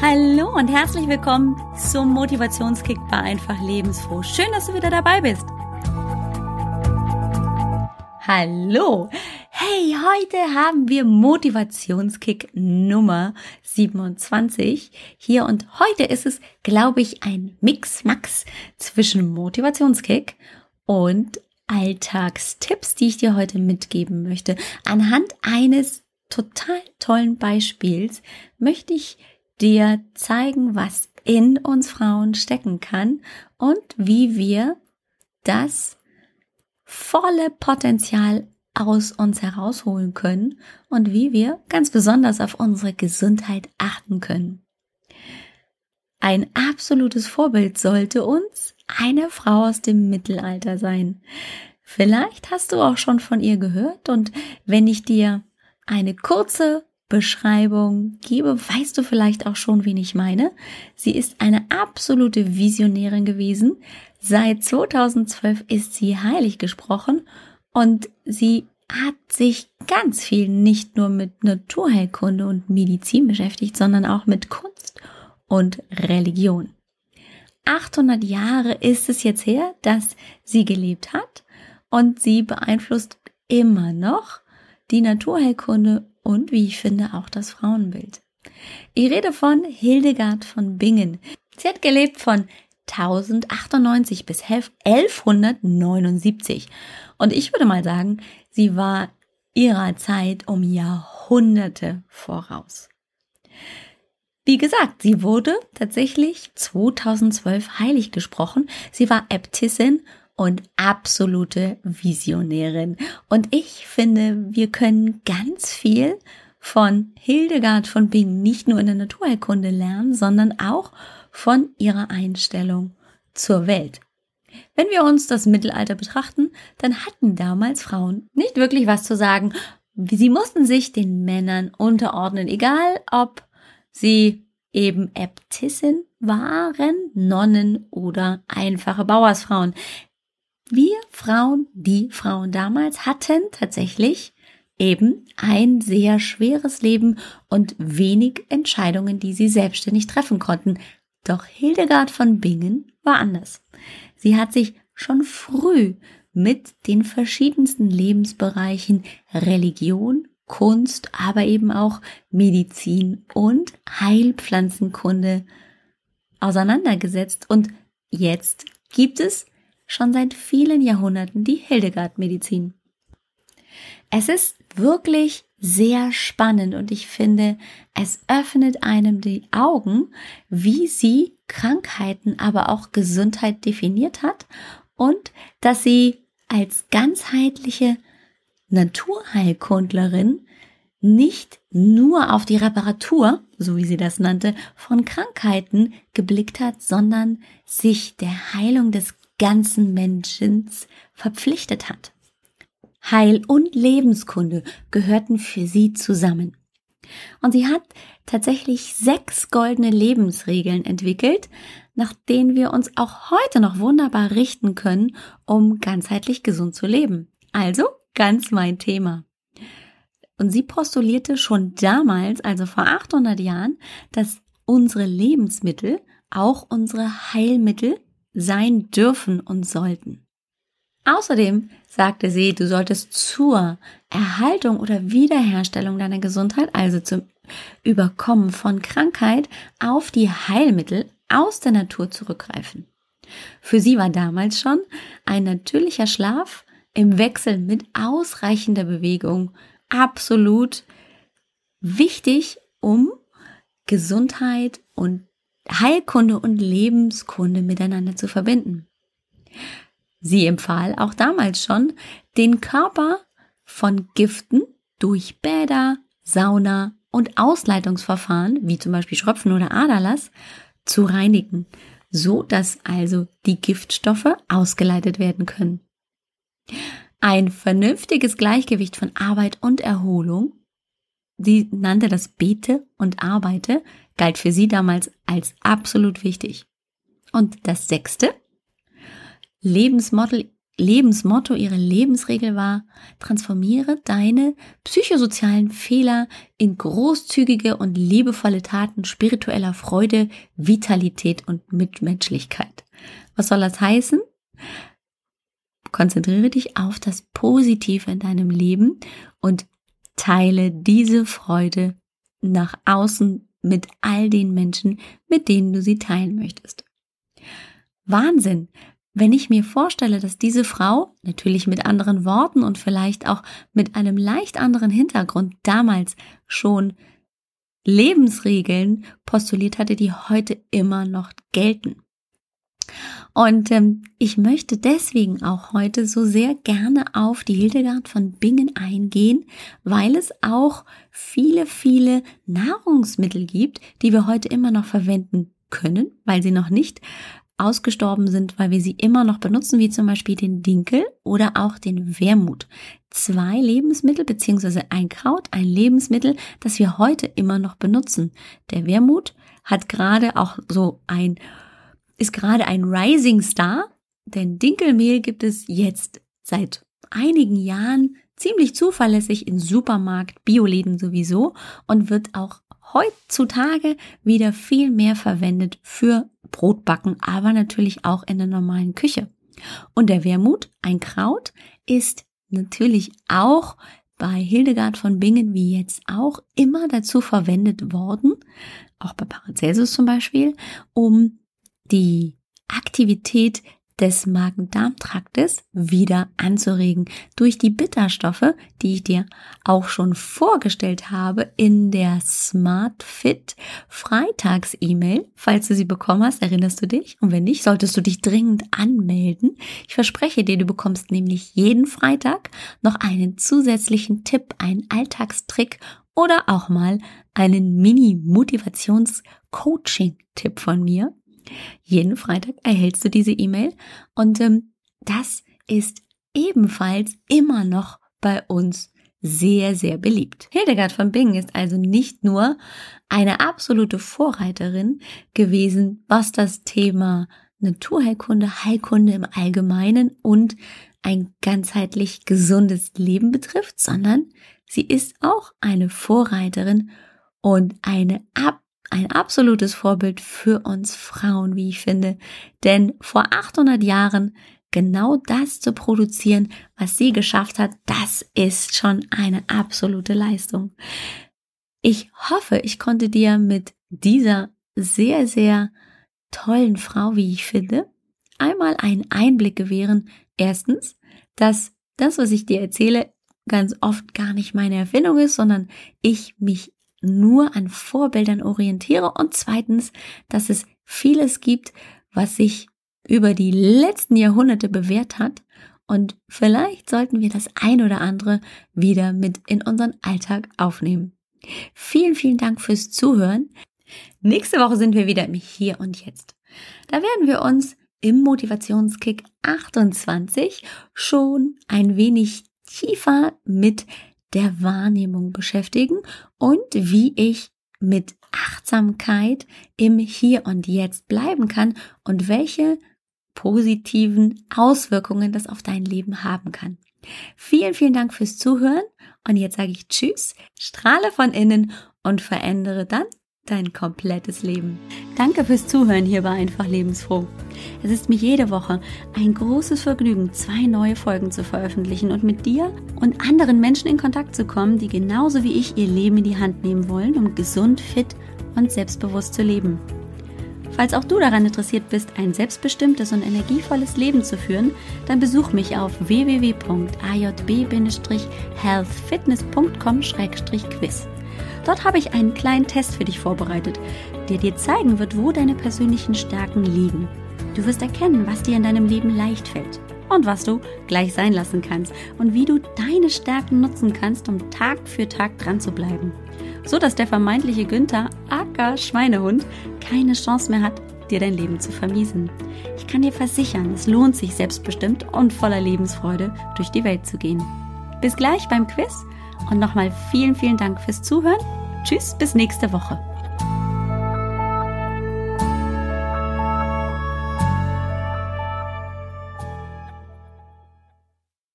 Hallo und herzlich willkommen zum Motivationskick bei Einfach Lebensfroh. Schön, dass du wieder dabei bist. Hallo. Hey, heute haben wir Motivationskick Nummer 27 hier und heute ist es, glaube ich, ein Mix-Max zwischen Motivationskick und Alltagstipps, die ich dir heute mitgeben möchte. Anhand eines total tollen Beispiels möchte ich dir zeigen, was in uns Frauen stecken kann und wie wir das volle Potenzial aus uns herausholen können und wie wir ganz besonders auf unsere Gesundheit achten können. Ein absolutes Vorbild sollte uns eine Frau aus dem Mittelalter sein. Vielleicht hast du auch schon von ihr gehört und wenn ich dir eine kurze Beschreibung gebe, weißt du vielleicht auch schon, wen ich meine. Sie ist eine absolute Visionärin gewesen. Seit 2012 ist sie heilig gesprochen und sie hat sich ganz viel nicht nur mit Naturheilkunde und Medizin beschäftigt, sondern auch mit Kunst und Religion. 800 Jahre ist es jetzt her, dass sie gelebt hat und sie beeinflusst immer noch die Naturheilkunde und, wie ich finde, auch das Frauenbild. Ich rede von Hildegard von Bingen. Sie hat gelebt von 1098 bis 1179. Und ich würde mal sagen, sie war ihrer Zeit um Jahrhunderte voraus. Wie gesagt, sie wurde tatsächlich 2012 heilig gesprochen. Sie war Äbtissin und absolute Visionärin. Und ich finde, wir können ganz viel von Hildegard von Bingen nicht nur in der Naturheilkunde lernen, sondern auch von ihrer Einstellung zur Welt. Wenn wir uns das Mittelalter betrachten, dann hatten damals Frauen nicht wirklich was zu sagen. Sie mussten sich den Männern unterordnen, egal ob sie eben Äbtissin waren, Nonnen oder einfache Bauersfrauen. Wir Frauen, die Frauen damals hatten tatsächlich eben ein sehr schweres Leben und wenig Entscheidungen, die sie selbstständig treffen konnten. Doch Hildegard von Bingen war anders. Sie hat sich schon früh mit den verschiedensten Lebensbereichen Religion, Kunst, aber eben auch Medizin und Heilpflanzenkunde auseinandergesetzt. Und jetzt gibt es schon seit vielen Jahrhunderten die Hildegard-Medizin. Es ist wirklich sehr spannend und ich finde, es öffnet einem die Augen, wie sie Krankheiten, aber auch Gesundheit definiert hat und dass sie als ganzheitliche Naturheilkundlerin nicht nur auf die Reparatur, so wie sie das nannte, von Krankheiten geblickt hat, sondern sich der Heilung des ganzen Menschen verpflichtet hat. Heil und Lebenskunde gehörten für sie zusammen. Und sie hat tatsächlich sechs goldene Lebensregeln entwickelt, nach denen wir uns auch heute noch wunderbar richten können, um ganzheitlich gesund zu leben. Also ganz mein Thema. Und sie postulierte schon damals, also vor 800 Jahren, dass unsere Lebensmittel auch unsere Heilmittel sein dürfen und sollten. Außerdem sagte sie, du solltest zur Erhaltung oder Wiederherstellung deiner Gesundheit, also zum Überkommen von Krankheit, auf die Heilmittel aus der Natur zurückgreifen. Für sie war damals schon ein natürlicher Schlaf im Wechsel mit ausreichender Bewegung absolut wichtig, um Gesundheit und Heilkunde und Lebenskunde miteinander zu verbinden. Sie empfahl auch damals schon, den Körper von Giften durch Bäder, Sauna und Ausleitungsverfahren, wie zum Beispiel Schröpfen oder Aderlass, zu reinigen, so dass also die Giftstoffe ausgeleitet werden können. Ein vernünftiges Gleichgewicht von Arbeit und Erholung, sie nannte das Bete und Arbeite, galt für sie damals als absolut wichtig. Und das sechste, Lebensmodel Lebensmotto, ihre Lebensregel war, transformiere deine psychosozialen Fehler in großzügige und liebevolle Taten spiritueller Freude, Vitalität und Mitmenschlichkeit. Was soll das heißen? Konzentriere dich auf das Positive in deinem Leben und teile diese Freude nach außen mit all den Menschen, mit denen du sie teilen möchtest. Wahnsinn, wenn ich mir vorstelle, dass diese Frau, natürlich mit anderen Worten und vielleicht auch mit einem leicht anderen Hintergrund damals schon Lebensregeln postuliert hatte, die heute immer noch gelten. Und ähm, ich möchte deswegen auch heute so sehr gerne auf die Hildegard von Bingen eingehen, weil es auch viele, viele Nahrungsmittel gibt, die wir heute immer noch verwenden können, weil sie noch nicht ausgestorben sind, weil wir sie immer noch benutzen, wie zum Beispiel den Dinkel oder auch den Wermut. Zwei Lebensmittel beziehungsweise ein Kraut, ein Lebensmittel, das wir heute immer noch benutzen. Der Wermut hat gerade auch so ein, ist gerade ein Rising Star, denn Dinkelmehl gibt es jetzt seit einigen Jahren ziemlich zuverlässig in Supermarkt, Bioläden sowieso und wird auch heutzutage wieder viel mehr verwendet für Brotbacken, aber natürlich auch in der normalen Küche. Und der Wermut, ein Kraut, ist natürlich auch bei Hildegard von Bingen wie jetzt auch immer dazu verwendet worden, auch bei Paracelsus zum Beispiel, um die Aktivität des Magen-Darm-Traktes wieder anzuregen durch die Bitterstoffe, die ich dir auch schon vorgestellt habe in der Smart Fit Freitags-E-Mail. Falls du sie bekommen hast, erinnerst du dich? Und wenn nicht, solltest du dich dringend anmelden. Ich verspreche dir, du bekommst nämlich jeden Freitag noch einen zusätzlichen Tipp, einen Alltagstrick oder auch mal einen Mini-Motivations-Coaching-Tipp von mir. Jeden Freitag erhältst du diese E-Mail und ähm, das ist ebenfalls immer noch bei uns sehr, sehr beliebt. Hildegard von Bingen ist also nicht nur eine absolute Vorreiterin gewesen, was das Thema Naturheilkunde, Heilkunde im Allgemeinen und ein ganzheitlich gesundes Leben betrifft, sondern sie ist auch eine Vorreiterin und eine ab ein absolutes Vorbild für uns Frauen, wie ich finde. Denn vor 800 Jahren genau das zu produzieren, was sie geschafft hat, das ist schon eine absolute Leistung. Ich hoffe, ich konnte dir mit dieser sehr, sehr tollen Frau, wie ich finde, einmal einen Einblick gewähren. Erstens, dass das, was ich dir erzähle, ganz oft gar nicht meine Erfindung ist, sondern ich mich nur an Vorbildern orientiere und zweitens, dass es vieles gibt, was sich über die letzten Jahrhunderte bewährt hat und vielleicht sollten wir das ein oder andere wieder mit in unseren Alltag aufnehmen. Vielen, vielen Dank fürs Zuhören. Nächste Woche sind wir wieder im Hier und Jetzt. Da werden wir uns im Motivationskick 28 schon ein wenig tiefer mit der Wahrnehmung beschäftigen und wie ich mit Achtsamkeit im Hier und Jetzt bleiben kann und welche positiven Auswirkungen das auf dein Leben haben kann. Vielen, vielen Dank fürs Zuhören und jetzt sage ich Tschüss, strahle von innen und verändere dann dein komplettes Leben. Danke fürs Zuhören hier bei Einfach Lebensfroh. Es ist mir jede Woche ein großes Vergnügen, zwei neue Folgen zu veröffentlichen und mit dir und anderen Menschen in Kontakt zu kommen, die genauso wie ich ihr Leben in die Hand nehmen wollen, um gesund, fit und selbstbewusst zu leben. Falls auch du daran interessiert bist, ein selbstbestimmtes und energievolles Leben zu führen, dann besuch mich auf www.ajb-healthfitness.com-quiz. Dort habe ich einen kleinen Test für dich vorbereitet, der dir zeigen wird, wo deine persönlichen Stärken liegen. Du wirst erkennen, was dir in deinem Leben leicht fällt und was du gleich sein lassen kannst und wie du deine Stärken nutzen kannst, um Tag für Tag dran zu bleiben. So dass der vermeintliche Günther, aka Schweinehund, keine Chance mehr hat, dir dein Leben zu vermiesen. Ich kann dir versichern, es lohnt sich selbstbestimmt und voller Lebensfreude durch die Welt zu gehen. Bis gleich beim Quiz und nochmal vielen, vielen Dank fürs Zuhören Tschüss, bis nächste Woche.